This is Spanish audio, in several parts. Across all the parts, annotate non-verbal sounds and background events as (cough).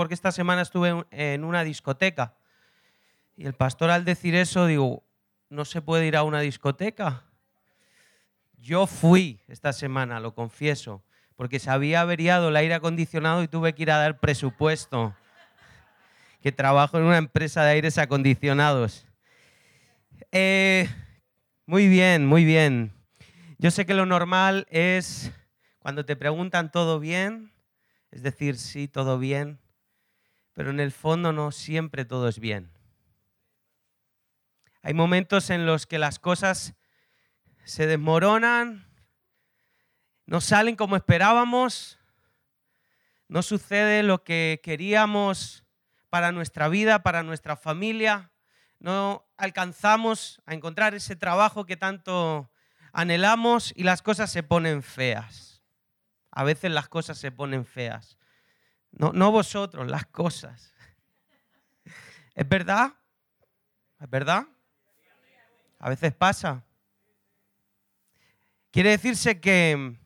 porque esta semana estuve en una discoteca. Y el pastor al decir eso, digo, ¿no se puede ir a una discoteca? Yo fui esta semana, lo confieso, porque se había averiado el aire acondicionado y tuve que ir a dar presupuesto, (laughs) que trabajo en una empresa de aires acondicionados. Eh, muy bien, muy bien. Yo sé que lo normal es cuando te preguntan todo bien, es decir, sí, todo bien, pero en el fondo no siempre todo es bien. Hay momentos en los que las cosas se desmoronan, no salen como esperábamos, no sucede lo que queríamos para nuestra vida, para nuestra familia, no alcanzamos a encontrar ese trabajo que tanto anhelamos y las cosas se ponen feas. A veces las cosas se ponen feas. No, no vosotros, las cosas. ¿Es verdad? ¿Es verdad? A veces pasa. Quiere decirse que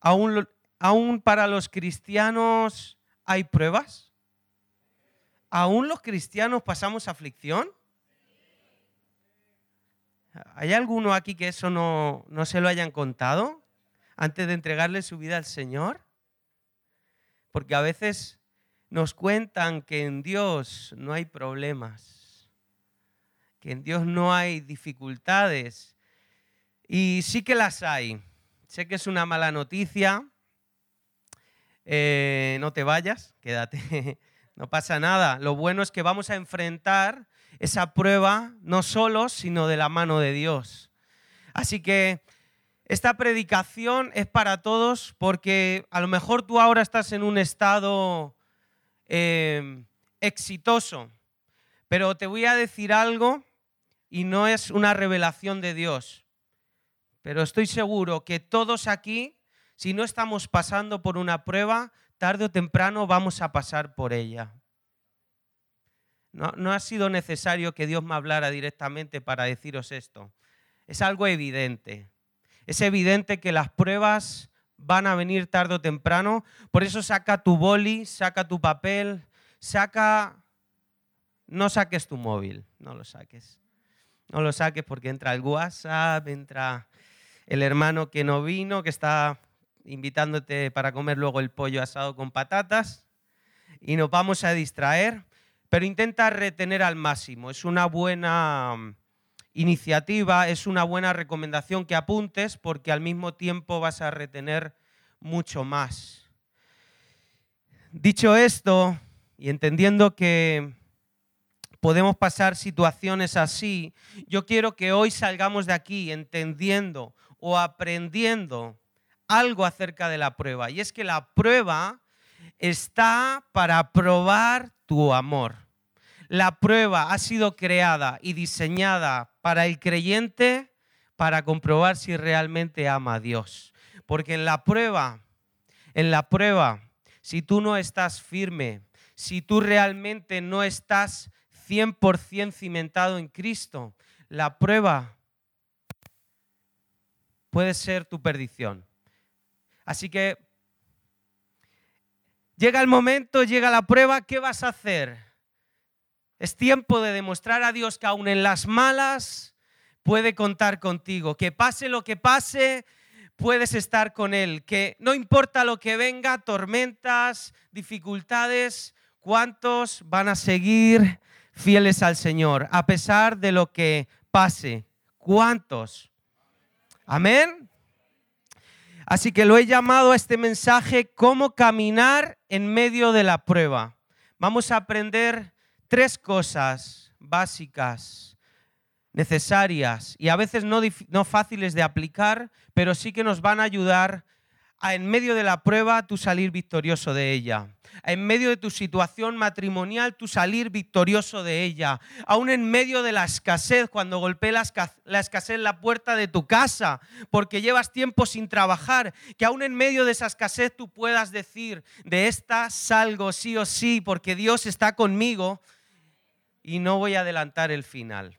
aún, aún para los cristianos hay pruebas. ¿Aún los cristianos pasamos aflicción? ¿Hay alguno aquí que eso no, no se lo hayan contado antes de entregarle su vida al Señor? Porque a veces nos cuentan que en Dios no hay problemas, que en Dios no hay dificultades. Y sí que las hay. Sé que es una mala noticia. Eh, no te vayas, (laughs) quédate. no pasa nada. Lo bueno es que vamos a enfrentar esa prueba no solo, sino de la mano de Dios. Así que esta predicación es para todos porque a lo mejor tú ahora estás en un estado eh, exitoso, pero te voy a decir algo y no es una revelación de Dios, pero estoy seguro que todos aquí, si no estamos pasando por una prueba, tarde o temprano vamos a pasar por ella. No, ha sido necesario que Dios me hablara directamente para deciros esto. Es algo evidente. Es evidente que las pruebas van a venir tarde o temprano. Por eso saca tu boli, saca tu papel, saca... No saques tu móvil, no lo saques. No lo saques porque entra el WhatsApp, entra el hermano que no vino, que está invitándote para comer luego el pollo asado con patatas y nos vamos a distraer pero intenta retener al máximo. Es una buena iniciativa, es una buena recomendación que apuntes porque al mismo tiempo vas a retener mucho más. Dicho esto, y entendiendo que podemos pasar situaciones así, yo quiero que hoy salgamos de aquí entendiendo o aprendiendo algo acerca de la prueba. Y es que la prueba está para probar tu amor. La prueba ha sido creada y diseñada para el creyente para comprobar si realmente ama a Dios. Porque en la prueba, en la prueba, si tú no estás firme, si tú realmente no estás 100% cimentado en Cristo, la prueba puede ser tu perdición. Así que Llega el momento, llega la prueba, ¿qué vas a hacer? Es tiempo de demostrar a Dios que aún en las malas puede contar contigo, que pase lo que pase, puedes estar con Él, que no importa lo que venga, tormentas, dificultades, ¿cuántos van a seguir fieles al Señor a pesar de lo que pase? ¿Cuántos? Amén. Así que lo he llamado a este mensaje cómo caminar en medio de la prueba. Vamos a aprender tres cosas básicas, necesarias y a veces no, no fáciles de aplicar, pero sí que nos van a ayudar a en medio de la prueba tú salir victorioso de ella en medio de tu situación matrimonial, tú salir victorioso de ella. Aún en medio de la escasez, cuando golpee la, escasez en la puerta de tu casa, porque llevas tiempo sin trabajar, que aún en medio de esa escasez tú puedas decir, de esta salgo sí o sí, porque Dios está conmigo y no voy a adelantar el final.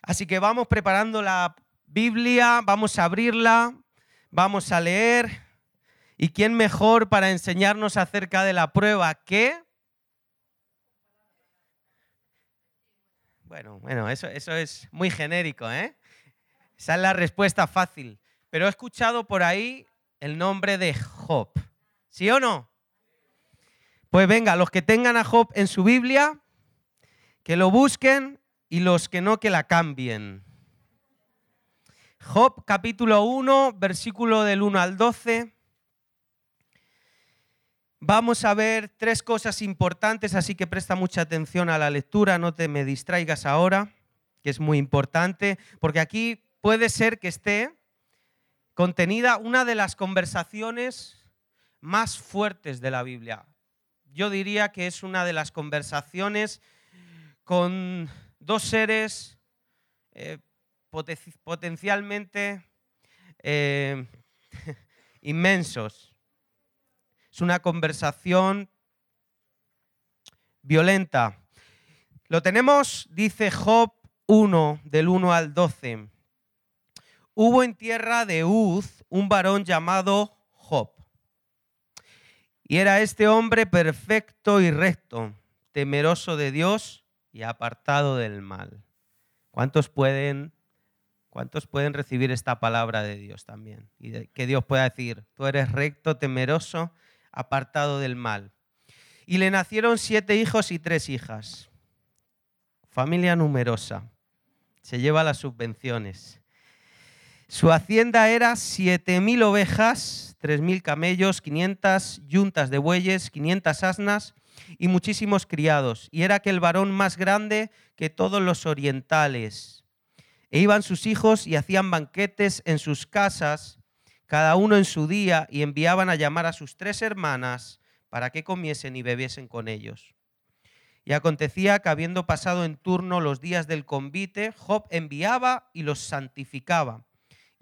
Así que vamos preparando la Biblia, vamos a abrirla, vamos a leer ¿Y quién mejor para enseñarnos acerca de la prueba que... Bueno, bueno, eso, eso es muy genérico, ¿eh? Esa es la respuesta fácil. Pero he escuchado por ahí el nombre de Job. ¿Sí o no? Pues venga, los que tengan a Job en su Biblia, que lo busquen y los que no, que la cambien. Job capítulo 1, versículo del 1 al 12. Vamos a ver tres cosas importantes, así que presta mucha atención a la lectura, no te me distraigas ahora, que es muy importante, porque aquí puede ser que esté contenida una de las conversaciones más fuertes de la Biblia. Yo diría que es una de las conversaciones con dos seres eh, potencialmente eh, (laughs) inmensos. Es una conversación violenta. Lo tenemos, dice Job 1, del 1 al 12. Hubo en tierra de Uz un varón llamado Job. Y era este hombre perfecto y recto, temeroso de Dios y apartado del mal. ¿Cuántos pueden, cuántos pueden recibir esta palabra de Dios también? Y que Dios pueda decir, tú eres recto, temeroso, apartado del mal. Y le nacieron siete hijos y tres hijas. Familia numerosa. Se lleva las subvenciones. Su hacienda era 7.000 ovejas, 3.000 camellos, 500 yuntas de bueyes, 500 asnas y muchísimos criados. Y era aquel varón más grande que todos los orientales. E iban sus hijos y hacían banquetes en sus casas, cada uno en su día, y enviaban a llamar a sus tres hermanas para que comiesen y bebiesen con ellos. Y acontecía que habiendo pasado en turno los días del convite, Job enviaba y los santificaba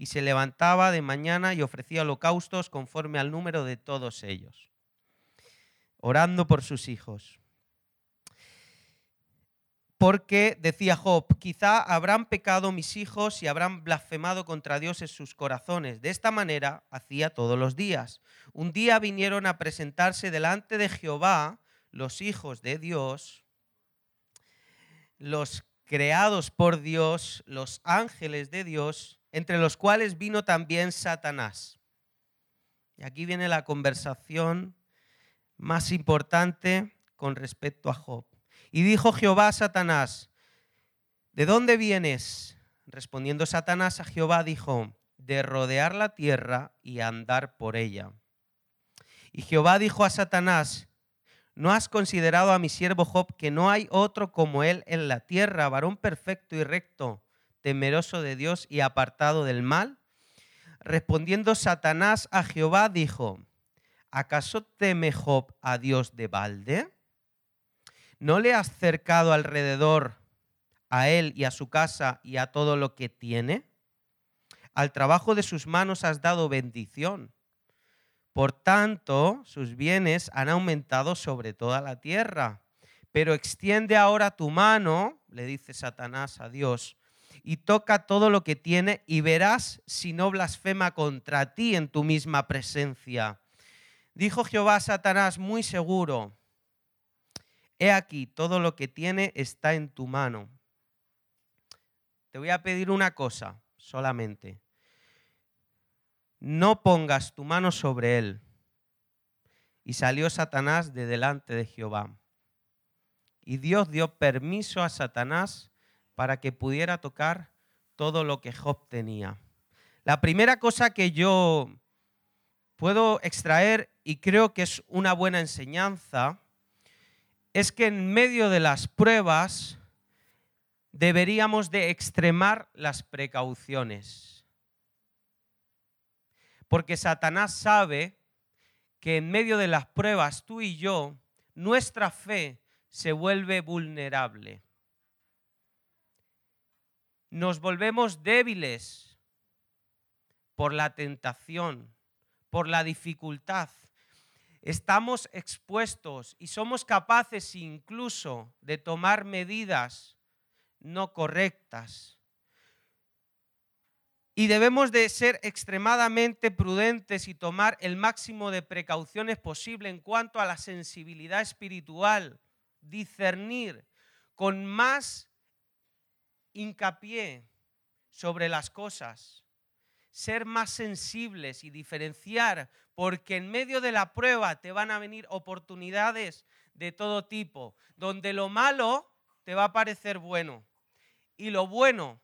y se levantaba de mañana y ofrecía holocaustos conforme al número de todos ellos, orando por sus hijos. Porque, decía Job, quizá habrán pecado mis hijos y habrán blasfemado contra Dios en sus corazones. De esta manera hacía todos los días. Un día vinieron a presentarse delante de Jehová los hijos de Dios, los creados por Dios, los ángeles de Dios, entre los cuales vino también Satanás. Y aquí viene la conversación más importante con respecto a Job. Y dijo Jehová a Satanás, ¿de dónde vienes? Respondiendo Satanás a Jehová dijo, de rodear la tierra y andar por ella. Y Jehová dijo a Satanás, ¿no has considerado a mi siervo Job que no hay otro como él en la tierra, varón perfecto y recto? Temeroso de Dios y apartado del mal? Respondiendo Satanás a Jehová, dijo, ¿acaso teme Job a Dios de balde? ¿No le has cercado alrededor a él y a su casa y a todo lo que tiene? Al trabajo de sus manos has dado bendición. Por tanto, sus bienes han aumentado sobre toda la tierra. Pero extiende ahora tu mano, le dice Satanás a Dios, y toca todo lo que tiene y verás si no blasfema contra ti en tu misma presencia. Dijo Jehová a Satanás muy seguro, he aquí, todo lo que tiene está en tu mano. Te voy a pedir una cosa solamente. No pongas tu mano sobre él. Y salió Satanás de delante de Jehová. Y Dios dio permiso a Satanás para que pudiera tocar todo lo que Job tenía. La primera cosa que yo puedo extraer y creo que es una buena enseñanza es que en medio de las pruebas deberíamos de extremar las precauciones. Porque Satanás sabe que en medio de las pruebas tú y yo, nuestra fe se vuelve vulnerable nos volvemos débiles por la tentación, por la dificultad. Estamos expuestos y somos capaces incluso de tomar medidas no correctas. y debemos de ser extremadamente prudentes y tomar el máximo de precauciones posible en cuanto a la sensibilidad espiritual, discernir con más hincapié sobre las cosas, ser más sensibles y diferenciar, porque en medio de la prueba te van a venir oportunidades de todo tipo, donde lo malo te va a parecer bueno y lo bueno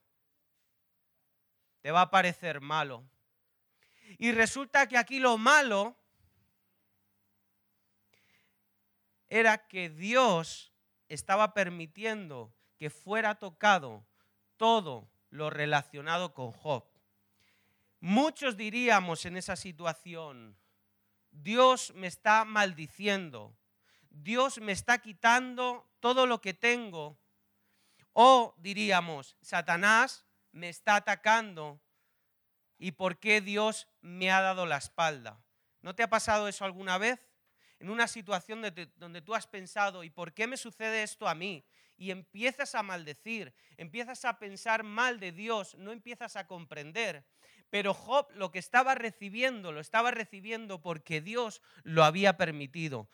te va a parecer malo. Y resulta que aquí lo malo era que Dios estaba permitiendo que fuera tocado todo lo relacionado con Job. Muchos diríamos en esa situación, Dios me está maldiciendo, Dios me está quitando todo lo que tengo. O diríamos, Satanás me está atacando y por qué Dios me ha dado la espalda. ¿No te ha pasado eso alguna vez? En una situación donde tú has pensado, ¿y por qué me sucede esto a mí? Y empiezas a maldecir, empiezas a pensar mal de Dios, no empiezas a comprender. Pero Job lo que estaba recibiendo, lo estaba recibiendo porque Dios lo había permitido.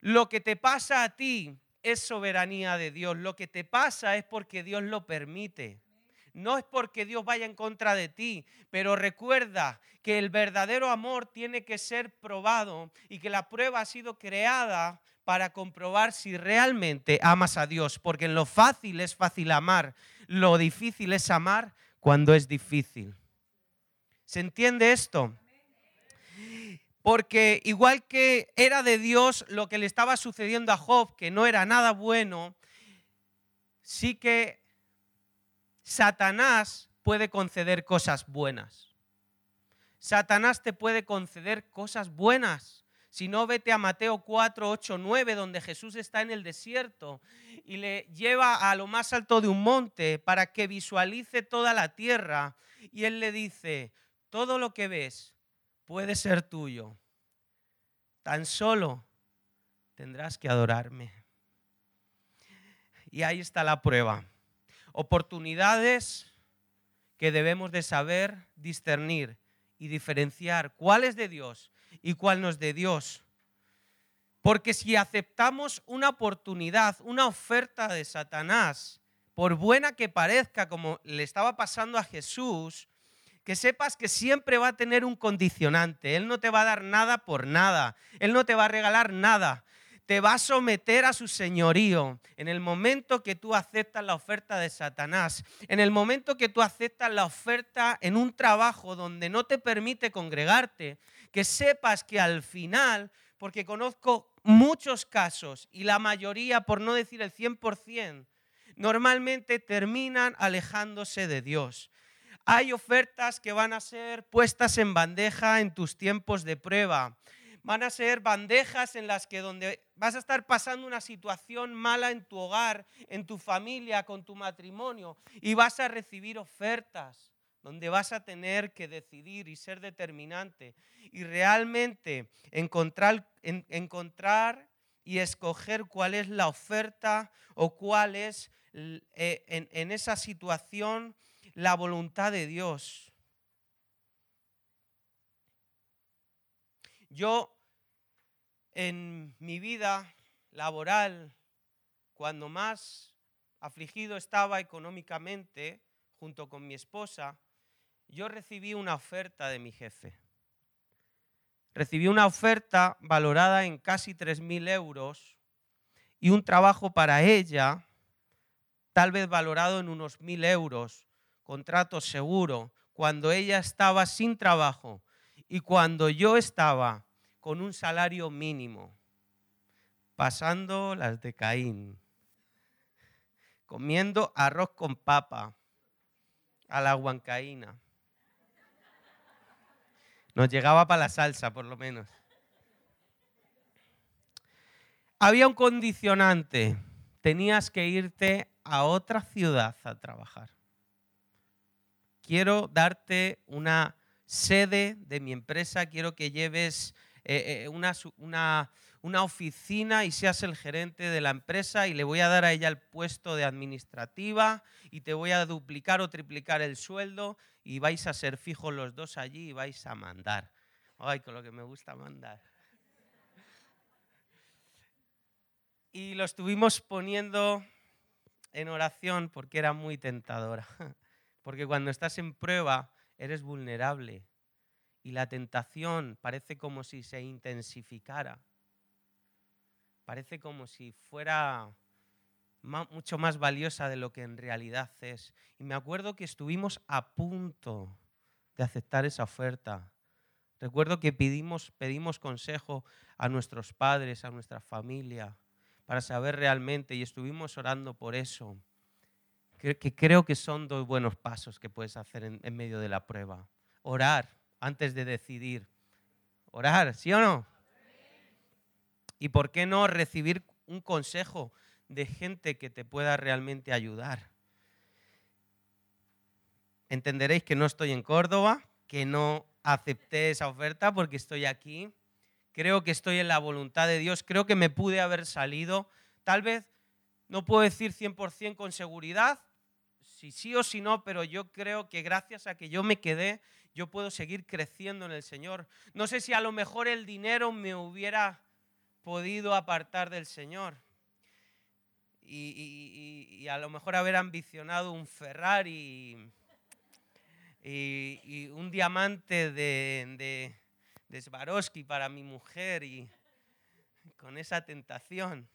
Lo que te pasa a ti es soberanía de Dios. Lo que te pasa es porque Dios lo permite. No es porque Dios vaya en contra de ti, pero recuerda que el verdadero amor tiene que ser probado y que la prueba ha sido creada para comprobar si realmente amas a Dios, porque en lo fácil es fácil amar, lo difícil es amar cuando es difícil. ¿Se entiende esto? Porque igual que era de Dios lo que le estaba sucediendo a Job, que no era nada bueno, sí que Satanás puede conceder cosas buenas. Satanás te puede conceder cosas buenas. Si no, vete a Mateo 4, 8, 9, donde Jesús está en el desierto y le lleva a lo más alto de un monte para que visualice toda la tierra. Y él le dice, todo lo que ves puede ser tuyo. Tan solo tendrás que adorarme. Y ahí está la prueba. Oportunidades que debemos de saber discernir y diferenciar cuál es de Dios y cuál no es de Dios. Porque si aceptamos una oportunidad, una oferta de Satanás, por buena que parezca, como le estaba pasando a Jesús, que sepas que siempre va a tener un condicionante. Él no te va a dar nada por nada. Él no te va a regalar nada. Te va a someter a su señorío en el momento que tú aceptas la oferta de Satanás, en el momento que tú aceptas la oferta en un trabajo donde no te permite congregarte, que sepas que al final, porque conozco muchos casos y la mayoría, por no decir el 100%, normalmente terminan alejándose de Dios. Hay ofertas que van a ser puestas en bandeja en tus tiempos de prueba. Van a ser bandejas en las que donde vas a estar pasando una situación mala en tu hogar, en tu familia, con tu matrimonio, y vas a recibir ofertas donde vas a tener que decidir y ser determinante y realmente encontrar, encontrar y escoger cuál es la oferta o cuál es eh, en, en esa situación la voluntad de Dios. Yo en mi vida laboral, cuando más afligido estaba económicamente, junto con mi esposa, yo recibí una oferta de mi jefe. Recibí una oferta valorada en casi 3.000 euros y un trabajo para ella, tal vez valorado en unos 1.000 euros, contrato seguro, cuando ella estaba sin trabajo y cuando yo estaba con un salario mínimo, pasando las de Caín, comiendo arroz con papa a la huancaína. Nos llegaba para la salsa, por lo menos. Había un condicionante. Tenías que irte a otra ciudad a trabajar quiero darte una sede de mi empresa, quiero que lleves eh, eh, una, una oficina y seas el gerente de la empresa y le voy a dar a ella el puesto de administrativa y te voy a duplicar o triplicar el sueldo y vais a ser fijos los dos allí y vais a mandar. Ay, con lo que me gusta mandar. Y lo estuvimos poniendo en oración porque era muy tentadora. (laughs) Porque cuando estás en prueba eres vulnerable y la tentación parece como si se intensificara. Parece como si fuera mucho más valiosa de lo que en realidad es. Y me acuerdo que estuvimos a punto de aceptar esa oferta. Recuerdo que pedimos, pedimos consejo a nuestros padres, a nuestra familia, para saber realmente, y estuvimos orando por eso, que, creo que son dos buenos pasos que puedes hacer en, en medio de la prueba. Orar antes de decidir. Orar, ¿sí o no? ¿Y por qué no recibir un consejo de gente que te pueda realmente ayudar? Entenderéis que no estoy en Córdoba, que no acepté esa oferta porque estoy aquí. Creo que estoy en la voluntad de Dios. Creo que me pude haber salido. Tal vez no puedo decir 100% con seguridad, si sí o si no, pero yo creo que gracias a que yo me quedé, yo puedo seguir creciendo en el Señor. No sé si a lo mejor el dinero me hubiera podido apartar del Señor. Y, a lo mejor haber ambicionado un Ferrari y, un diamante de, de, Swarovski para mi mujer y con esa tentación.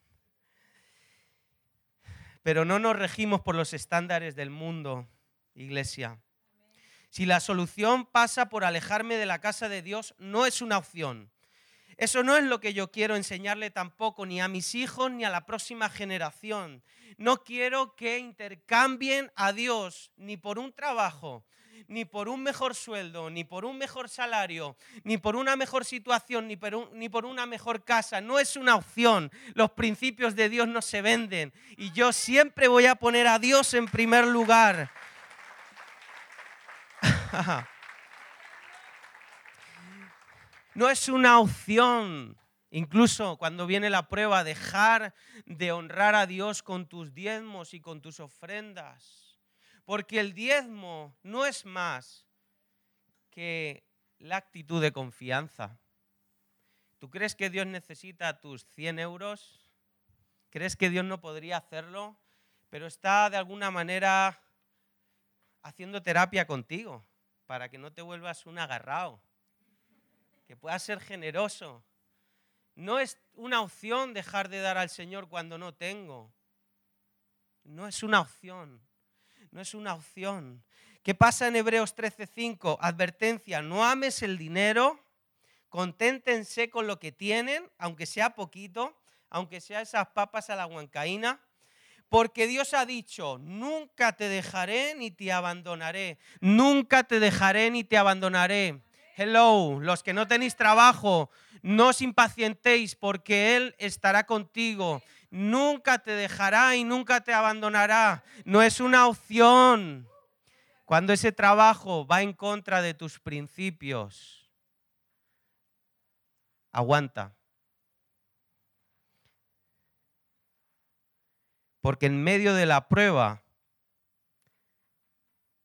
Pero no nos regimos por los estándares del mundo, iglesia. Si la solución pasa por alejarme de la casa de Dios, no es una opción. Eso no es lo que yo quiero enseñarle tampoco ni a mis hijos ni a la próxima generación. No quiero que intercambien a Dios ni por un trabajo, ni por un mejor sueldo, ni por un mejor salario, ni por una mejor situación, ni por, una mejor casa. No es una opción. Los principios de Dios no se venden. Y yo siempre voy a poner a Dios en primer lugar. (laughs) No es una opción. Incluso cuando viene la prueba, dejar de honrar a Dios con tus diezmos y con tus ofrendas. Porque el diezmo no es más que la actitud de confianza. ¿Tú crees que Dios necesita tus 100 euros? ¿Crees que Dios no podría hacerlo? Pero está de alguna manera haciendo terapia contigo para que no te vuelvas un agarrado, que puedas ser generoso. No es una opción dejar de dar al Señor cuando no tengo. No es una opción. No es una opción. ¿Qué pasa en Hebreos 13:5? Advertencia, no ames el dinero, conténtense con lo que tienen, aunque sea poquito, aunque sea esas papas a la huancaína, porque Dios ha dicho, nunca te dejaré ni te abandonaré. Nunca te dejaré ni te abandonaré. Hello, los que no tenéis trabajo, no os impacientéis porque Él estará contigo. Nunca te dejará y nunca te abandonará. No es una opción cuando ese trabajo va en contra de tus principios. Aguanta. Porque en medio de la prueba,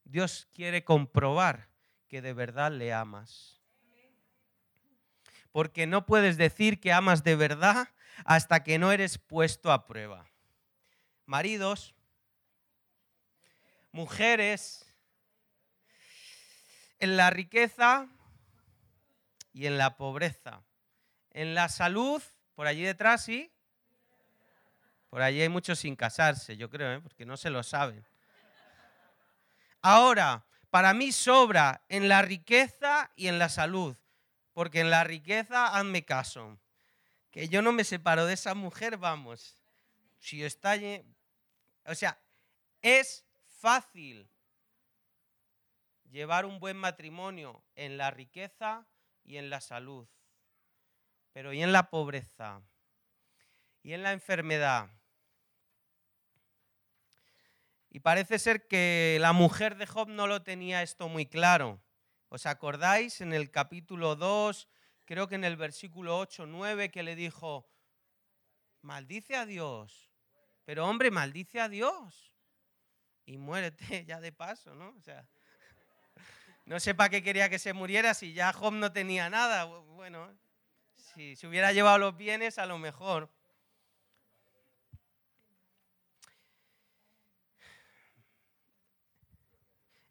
Dios quiere comprobar que de verdad le amas. Porque no puedes decir que amas de verdad hasta que no eres puesto a prueba. Maridos, mujeres, en la riqueza y en la pobreza, en la salud, por allí detrás, sí, por allí hay muchos sin casarse, yo creo, ¿eh? porque no se lo saben. Ahora, para mí sobra en la riqueza y en la salud, porque en la riqueza hazme caso, que yo no me separo de esa mujer, vamos. Si está o sea, es fácil llevar un buen matrimonio en la riqueza y en la salud, pero ¿y en la pobreza? ¿Y en la enfermedad? Y parece ser que la mujer de Job no lo tenía esto muy claro. ¿Os acordáis en el capítulo 2, creo que en el versículo 8, 9, que le dijo, maldice a Dios. Pero hombre, maldice a Dios. Y muérete (laughs) ya de paso, ¿no? O sea, (laughs) no sé para qué quería que se muriera si ya Job no tenía nada. Bueno, si se hubiera llevado los bienes, a lo mejor.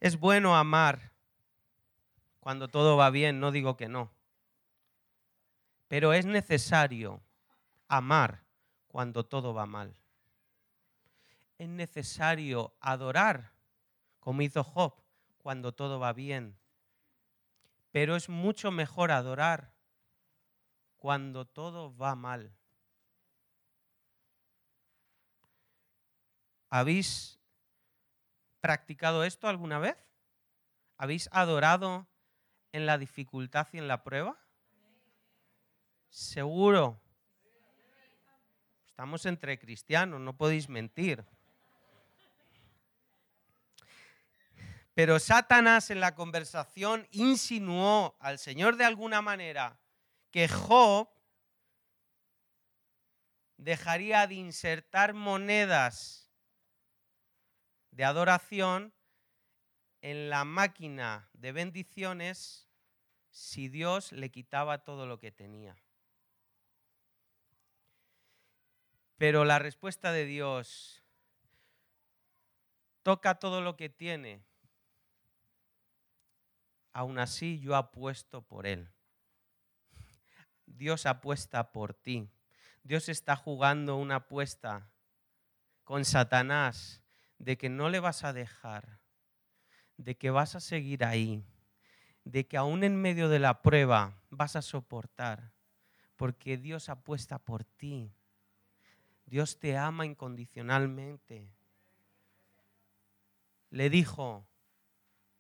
Es bueno amar cuando todo va bien, no digo que no. Pero es necesario amar cuando todo va mal. Es necesario adorar, como hizo Job, cuando todo va bien. Pero es mucho mejor adorar cuando todo va mal. ¿Habéis practicado esto alguna vez? ¿Habéis adorado en la dificultad y en la prueba? Seguro. Estamos entre cristianos, no podéis mentir. Pero Satanás en la conversación insinuó al Señor de alguna manera que Job dejaría de insertar monedas de adoración en la máquina de bendiciones si Dios le quitaba todo lo que tenía. Pero la respuesta de Dios toca todo lo que tiene. Aún así yo apuesto por él. Dios apuesta por ti. Dios está jugando una apuesta con Satanás de que no le vas a dejar, de que vas a seguir ahí, de que aún en medio de la prueba vas a soportar, porque Dios apuesta por ti. Dios te ama incondicionalmente. Le dijo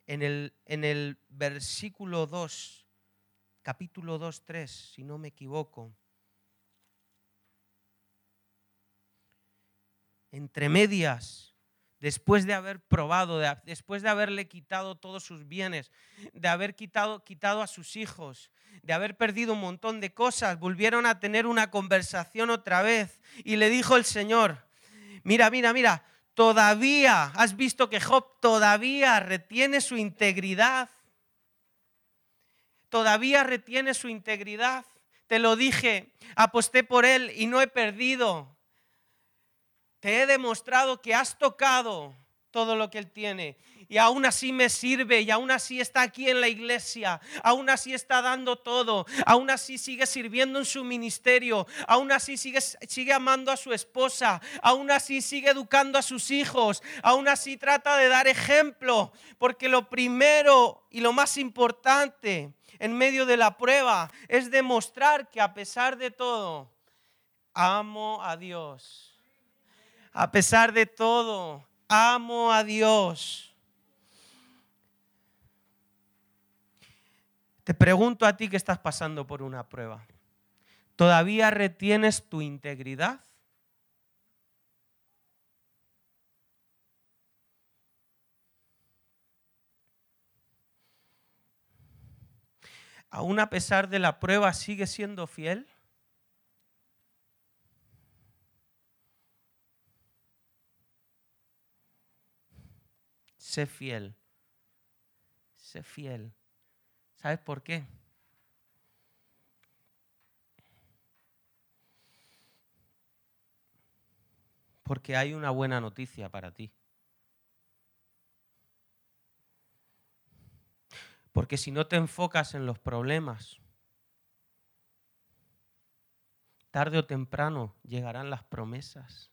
en el, en el versículo 2, capítulo 2, 3, si no me equivoco, entre medias, después de haber probado, después de haberle quitado todos sus bienes, de haber quitado, quitado a sus hijos, de haber perdido un montón de cosas, volvieron a tener una conversación otra vez y le dijo el Señor, mira, mira, mira, todavía, has visto que Job todavía retiene su integridad, todavía retiene su integridad. Te lo dije, aposté por él y no he perdido te he demostrado que has tocado todo lo que Él tiene. Y aún así me sirve, y aún así está aquí en la iglesia, aún así está dando todo, aún así sigue sirviendo en su ministerio, aún así sigue, amando a su esposa, aún así sigue educando a sus hijos, aún así trata de dar ejemplo, porque lo primero y lo más importante en medio de la prueba es demostrar que a pesar de todo, amo a Dios a pesar de todo, amo a Dios. Te pregunto a ti que estás pasando por una prueba. ¿Todavía retienes tu integridad? ¿Aún a pesar de la prueba sigue siendo fiel? Sé fiel. Sé fiel. ¿Sabes por qué? Porque hay una buena noticia para ti. Porque si no te enfocas en los problemas, tarde o temprano llegarán las promesas.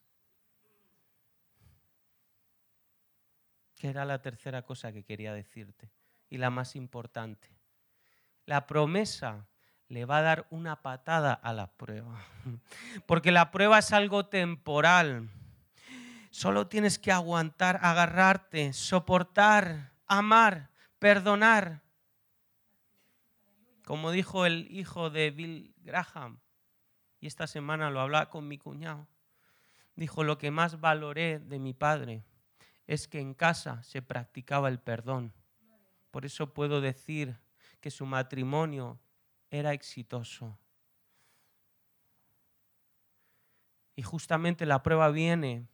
Que era la tercera cosa que quería decirte y la más importante. La promesa le va a dar una patada a la prueba, (laughs) porque la prueba es algo temporal. Solo tienes que aguantar, agarrarte, soportar, amar, perdonar. Como dijo el hijo de Bill Graham, y esta semana lo hablaba con mi cuñado, dijo, lo que más valoré de mi padre es que en casa se practicaba el perdón. Por eso puedo decir que su matrimonio era exitoso. Y justamente la prueba viene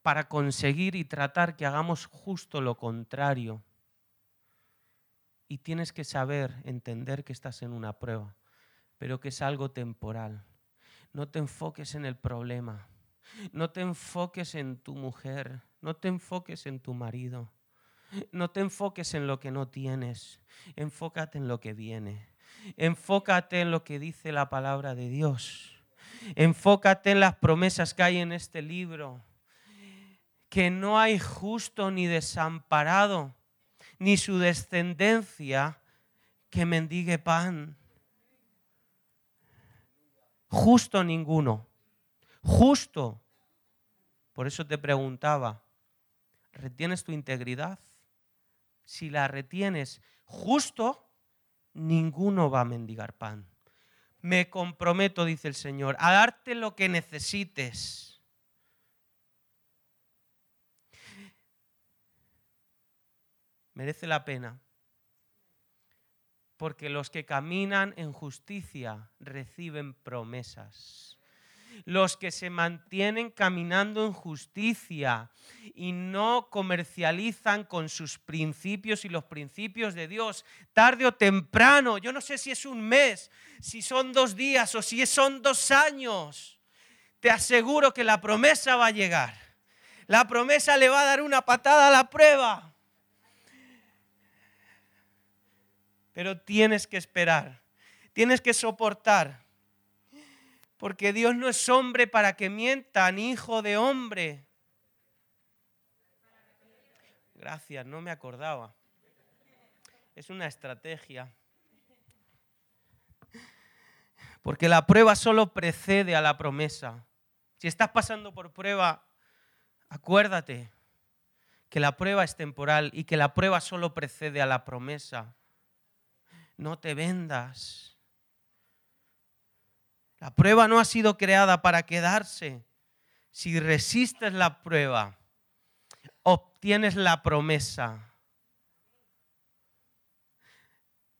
para conseguir y tratar que hagamos justo lo contrario. Y tienes que saber, entender que estás en una prueba, pero que es algo temporal. No te enfoques en el problema. No te enfoques en tu mujer. No te enfoques en tu marido. No te enfoques en lo que no tienes. Enfócate en lo que viene. Enfócate en lo que dice la palabra de Dios. Enfócate en las promesas que hay en este libro que no hay justo ni desamparado, ni su descendencia que mendigue pan. Justo ninguno. Justo. Por eso te preguntaba, ¿retienes tu integridad? Si la retienes justo, ninguno va a mendigar pan. Me comprometo, dice el Señor, a darte lo que necesites merece la pena. Porque los que caminan en justicia reciben promesas. Los que se mantienen caminando en justicia y no comercializan con sus principios y los principios de Dios, tarde o temprano, yo no sé si es un mes, si son dos días o si son dos años, te aseguro que la promesa va a llegar. La promesa le va a dar una patada a la prueba pero tienes que esperar, tienes que soportar, porque Dios no es hombre para que mienta, ni hijo de hombre. Gracias, no me acordaba. Es una estrategia. Porque la prueba solo precede a la promesa. Si estás pasando por prueba, acuérdate que la prueba es temporal y que la prueba solo precede a la promesa no te vendas. La prueba no ha sido creada para quedarse. Si resistes la prueba, obtienes la promesa.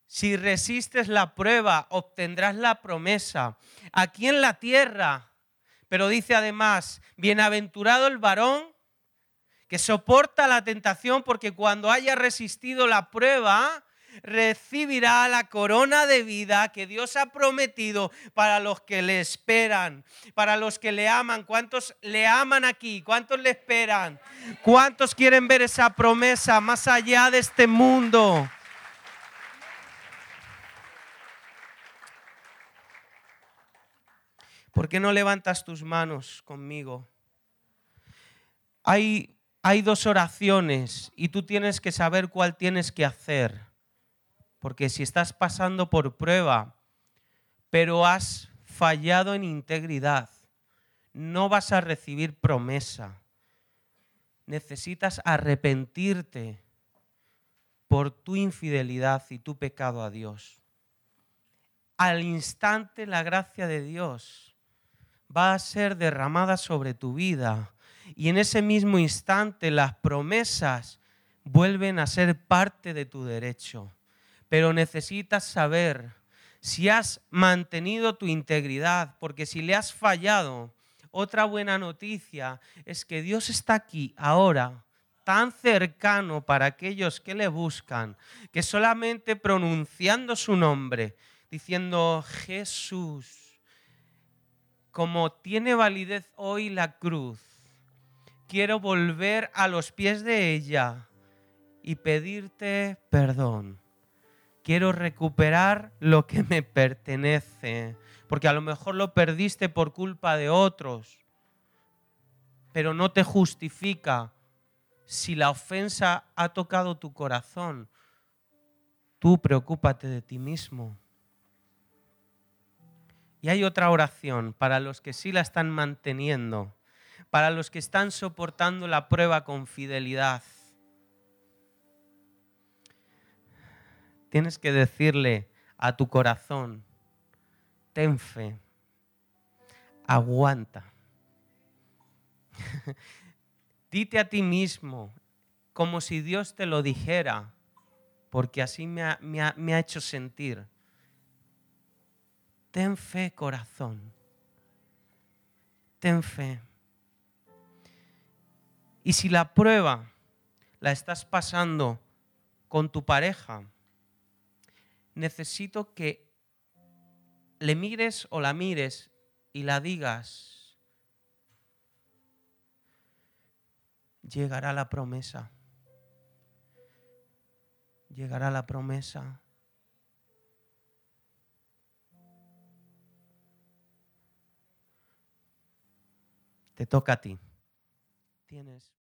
Si resistes la prueba, obtendrás la promesa. Aquí en la tierra, pero dice además, bienaventurado el varón que soporta la tentación porque cuando haya resistido la prueba, recibirá la corona de vida que Dios ha prometido para los que le esperan, para los que le aman. ¿Cuántos le aman aquí? ¿Cuántos le esperan? ¿Cuántos quieren ver esa promesa más allá de este mundo? ¿Por qué no levantas tus manos conmigo? Hay, hay dos oraciones y tú tienes que saber cuál tienes que hacer. Porque si estás pasando por prueba, pero has fallado en integridad, no vas a recibir promesa. Necesitas arrepentirte por tu infidelidad y tu pecado a Dios. Al instante la gracia de Dios va a ser derramada sobre tu vida y en ese mismo instante las promesas vuelven a ser parte de tu derecho pero necesitas saber si has mantenido tu integridad, porque si le has fallado, otra buena noticia es que Dios está aquí ahora tan cercano para aquellos que le buscan, que solamente pronunciando su nombre, diciendo Jesús, como tiene validez hoy la cruz, quiero volver a los pies de ella y pedirte perdón quiero recuperar lo que me pertenece, porque a lo mejor lo perdiste por culpa de otros, pero no te justifica si la ofensa ha tocado tu corazón. Tú preocúpate de ti mismo. Y hay otra oración para los que sí la están manteniendo, para los que están soportando la prueba con fidelidad. Tienes que decirle a tu corazón, ten fe, aguanta. (laughs) Dite a ti mismo, como si Dios te lo dijera, porque así me ha, me ha hecho sentir. Ten fe, corazón. ten fe. Y si la prueba la estás pasando con tu pareja, necesito que le mires o la mires y la digas, llegará la promesa. Llegará la promesa. Te toca a ti. Tienes.